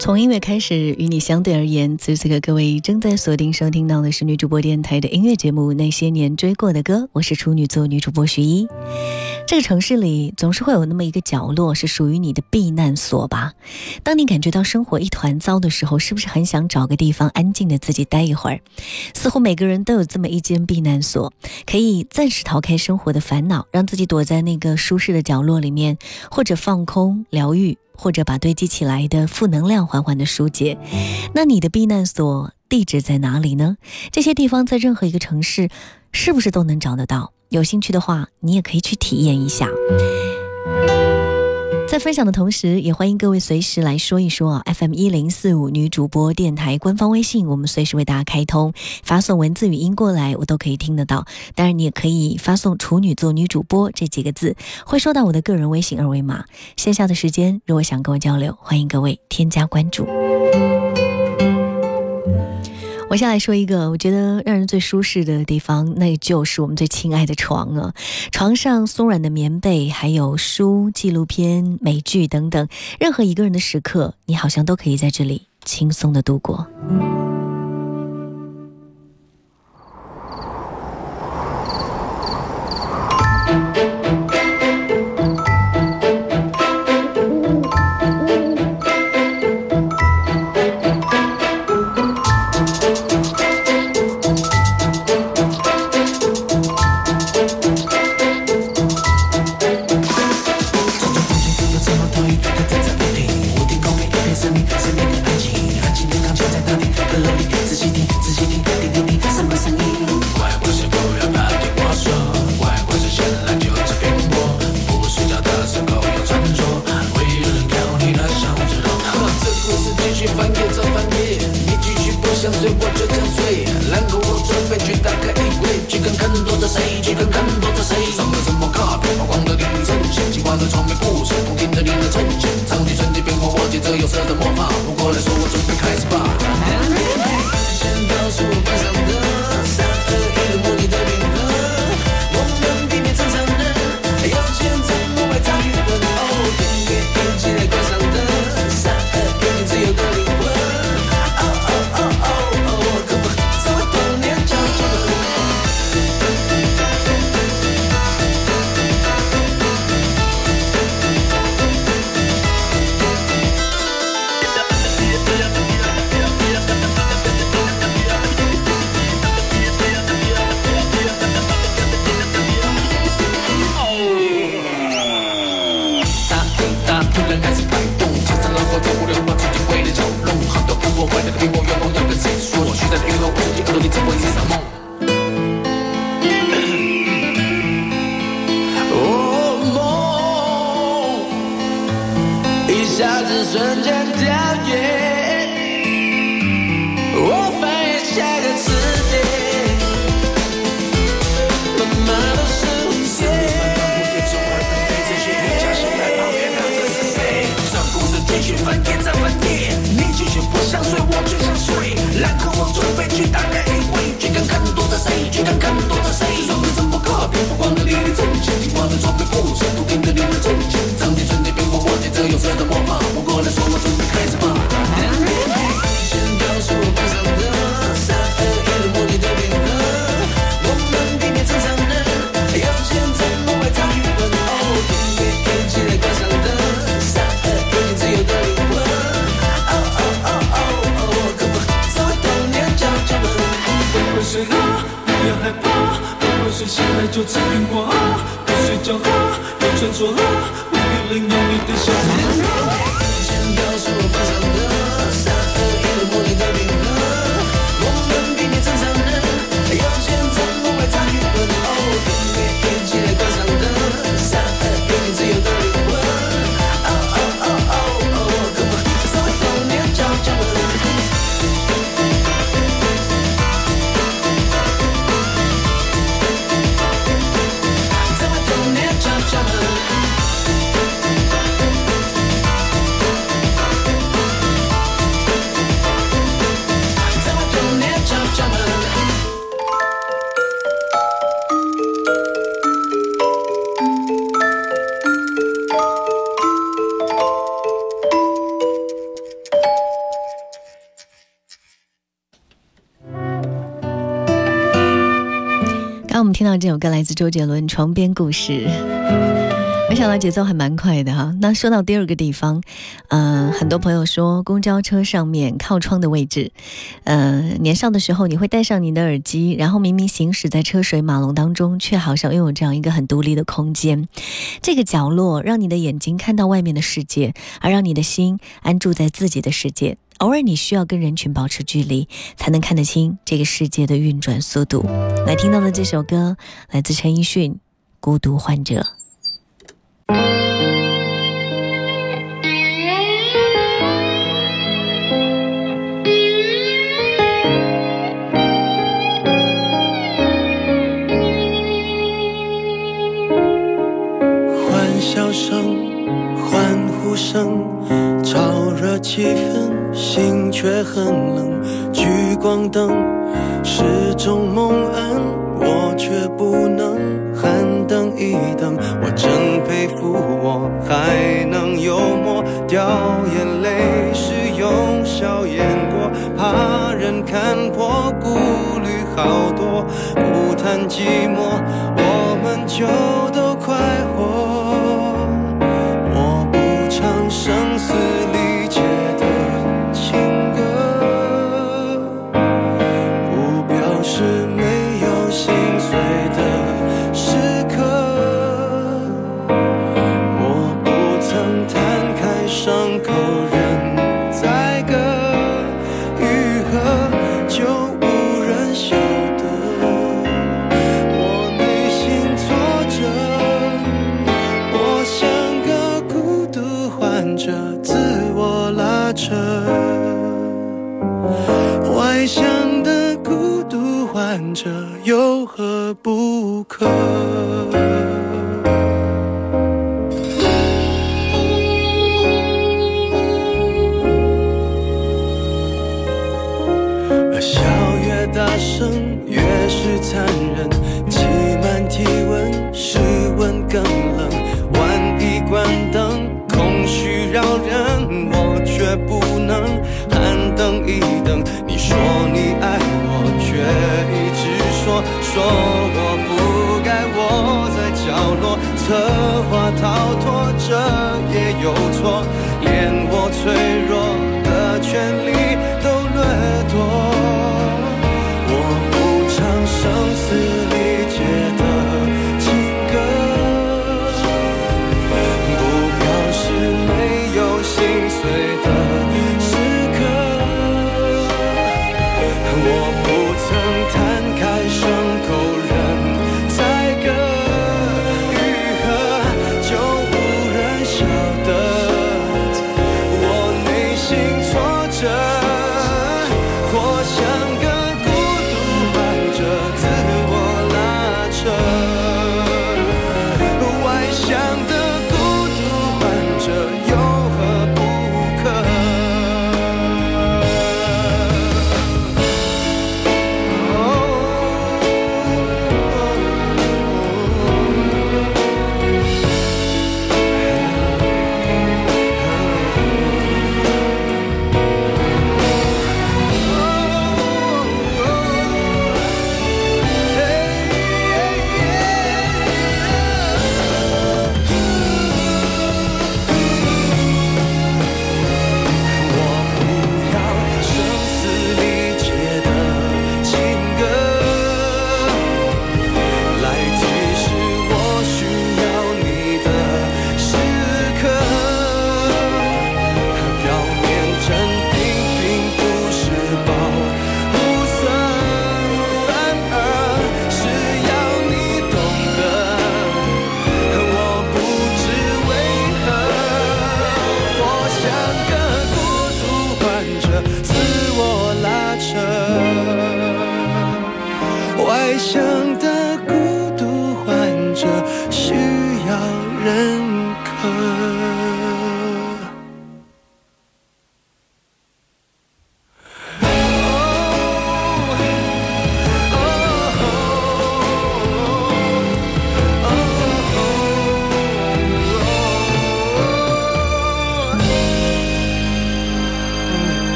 从音乐开始与你相对而言，此时此刻各位正在锁定收听到的是女主播电台的音乐节目《那些年追过的歌》，我是处女座女主播徐一。这个城市里总是会有那么一个角落是属于你的避难所吧？当你感觉到生活一团糟的时候，是不是很想找个地方安静的自己待一会儿？似乎每个人都有这么一间避难所，可以暂时逃开生活的烦恼，让自己躲在那个舒适的角落里面，或者放空疗愈。或者把堆积起来的负能量缓缓的疏解，那你的避难所地址在哪里呢？这些地方在任何一个城市，是不是都能找得到？有兴趣的话，你也可以去体验一下。分享的同时，也欢迎各位随时来说一说啊。FM 一零四五女主播电台官方微信，我们随时为大家开通，发送文字语音过来，我都可以听得到。当然，你也可以发送“处女座女主播”这几个字，会收到我的个人微信二维码。线下的时间，如果想跟我交流，欢迎各位添加关注。我先来说一个，我觉得让人最舒适的地方，那就是我们最亲爱的床了。床上松软的棉被，还有书、纪录片、美剧等等，任何一个人的时刻，你好像都可以在这里轻松的度过。有色的魔法，不过来说我中。这首歌来自周杰伦《床边故事》，没想到节奏还蛮快的哈。那说到第二个地方，呃，很多朋友说公交车上面靠窗的位置，呃，年少的时候你会戴上你的耳机，然后明明行驶在车水马龙当中，却好像拥有这样一个很独立的空间。这个角落让你的眼睛看到外面的世界，而让你的心安住在自己的世界。偶尔你需要跟人群保持距离，才能看得清这个世界的运转速度。来听到的这首歌来自陈奕迅，《孤独患者》。欢笑声，欢呼声，燥热气氛。却很冷，聚光灯是种蒙恩，我却不能喊等一等。我真佩服我还能幽默，掉眼泪是用笑掩过，怕人看破，顾虑好多，不谈寂寞，我们就都快说我不该窝在角落，策划逃脱，这也有错，连我脆弱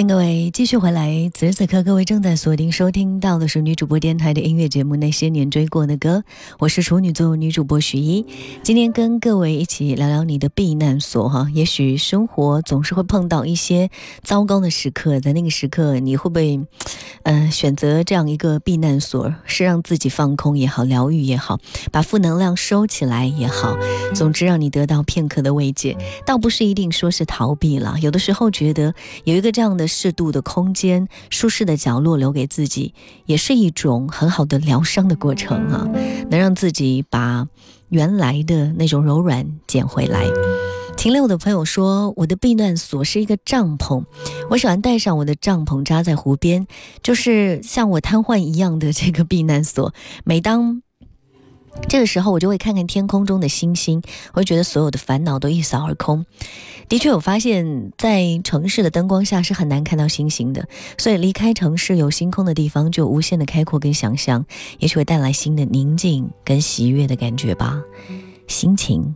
欢迎各位继续回来。此时此刻，各位正在锁定收听到的是女主播电台的音乐节目《那些年追过的歌》，我是处女座女主播徐一。今天跟各位一起聊聊你的避难所哈。也许生活总是会碰到一些糟糕的时刻，在那个时刻，你会不会，呃，选择这样一个避难所，是让自己放空也好，疗愈也好，把负能量收起来也好，总之让你得到片刻的慰藉，倒不是一定说是逃避了。有的时候觉得有一个这样的。适度的空间、舒适的角落留给自己，也是一种很好的疗伤的过程啊！能让自己把原来的那种柔软捡回来。停留的朋友说：“我的避难所是一个帐篷，我喜欢带上我的帐篷扎在湖边，就是像我瘫痪一样的这个避难所。每当……”这个时候，我就会看看天空中的星星，我会觉得所有的烦恼都一扫而空。的确，我发现，在城市的灯光下是很难看到星星的，所以离开城市有星空的地方，就无限的开阔跟想象，也许会带来新的宁静跟喜悦的感觉吧，心情。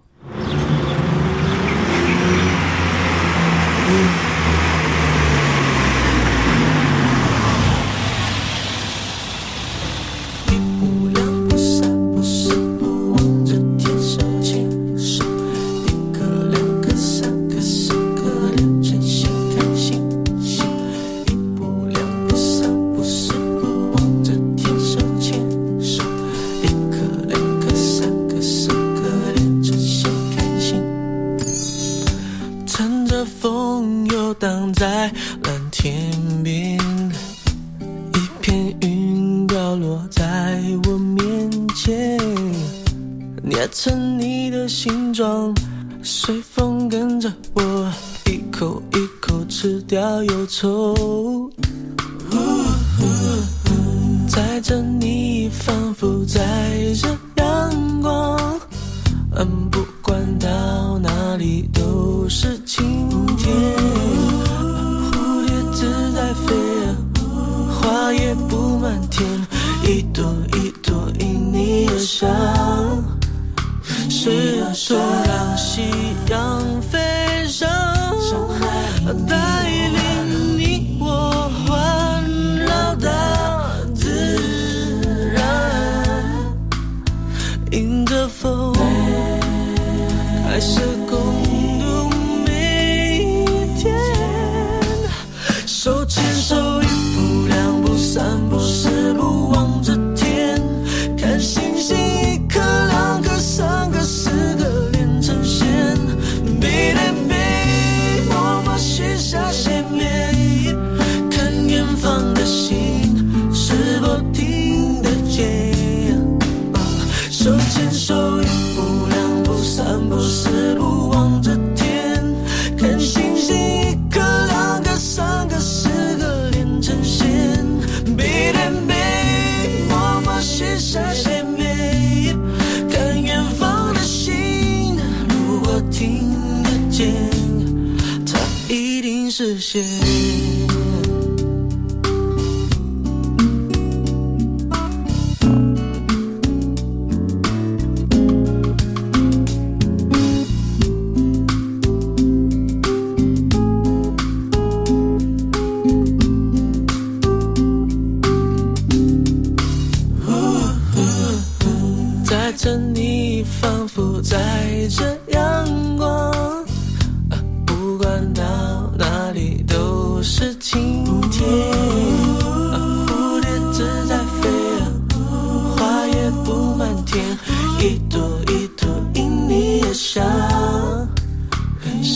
你的形状，随风跟着我，一口一口吃掉忧愁。载着你，仿佛载着阳光，不管到哪里都是晴天。蝴蝶自在飞，花也布满天，一朵一朵因你而香。是手让夕阳飞升，带领你我环绕大自然，迎着风，开始。听得见它一定实现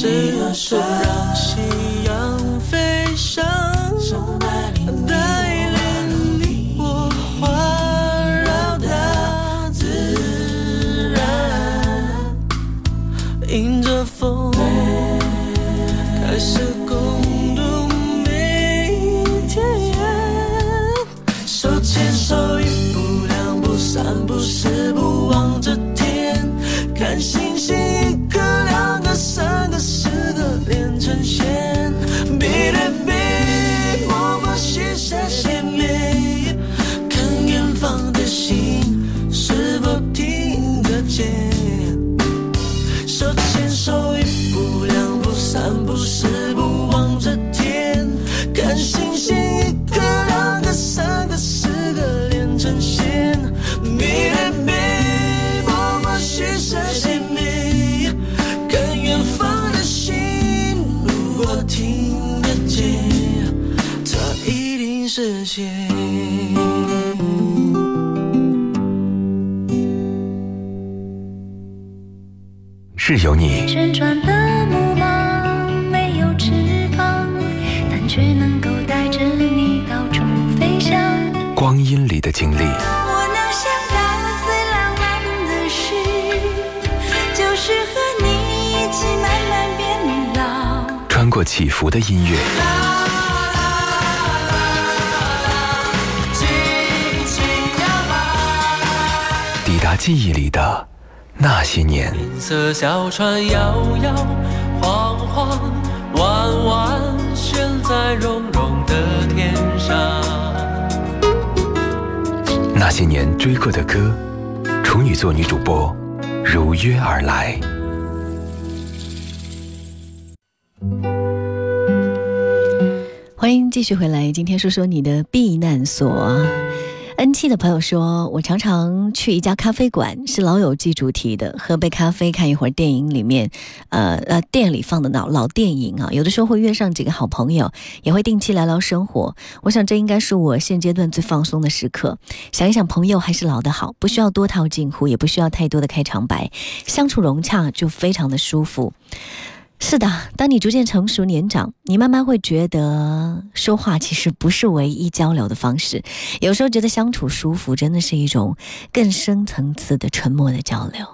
谁的手让夕阳飞翔？是有你，旋转的木马没有翅膀，但却能够带着你到处飞翔。光阴里的经历，我能想到最浪漫的事，就是和你一起慢慢变老。穿过起伏的音乐，记忆里的那些年。色小船摇摇晃晃，弯弯悬在绒绒的天上。那些年追过的歌，处女座女主播如约而来。欢迎继续回来，今天说说你的避难所。N 七的朋友说，我常常去一家咖啡馆，是老友记主题的，喝杯咖啡，看一会儿电影里面，呃呃，店里放的老老电影啊，有的时候会约上几个好朋友，也会定期聊聊生活。我想这应该是我现阶段最放松的时刻。想一想，朋友还是老的好，不需要多套近乎，也不需要太多的开场白，相处融洽就非常的舒服。是的，当你逐渐成熟年长，你慢慢会觉得说话其实不是唯一交流的方式，有时候觉得相处舒服，真的是一种更深层次的沉默的交流。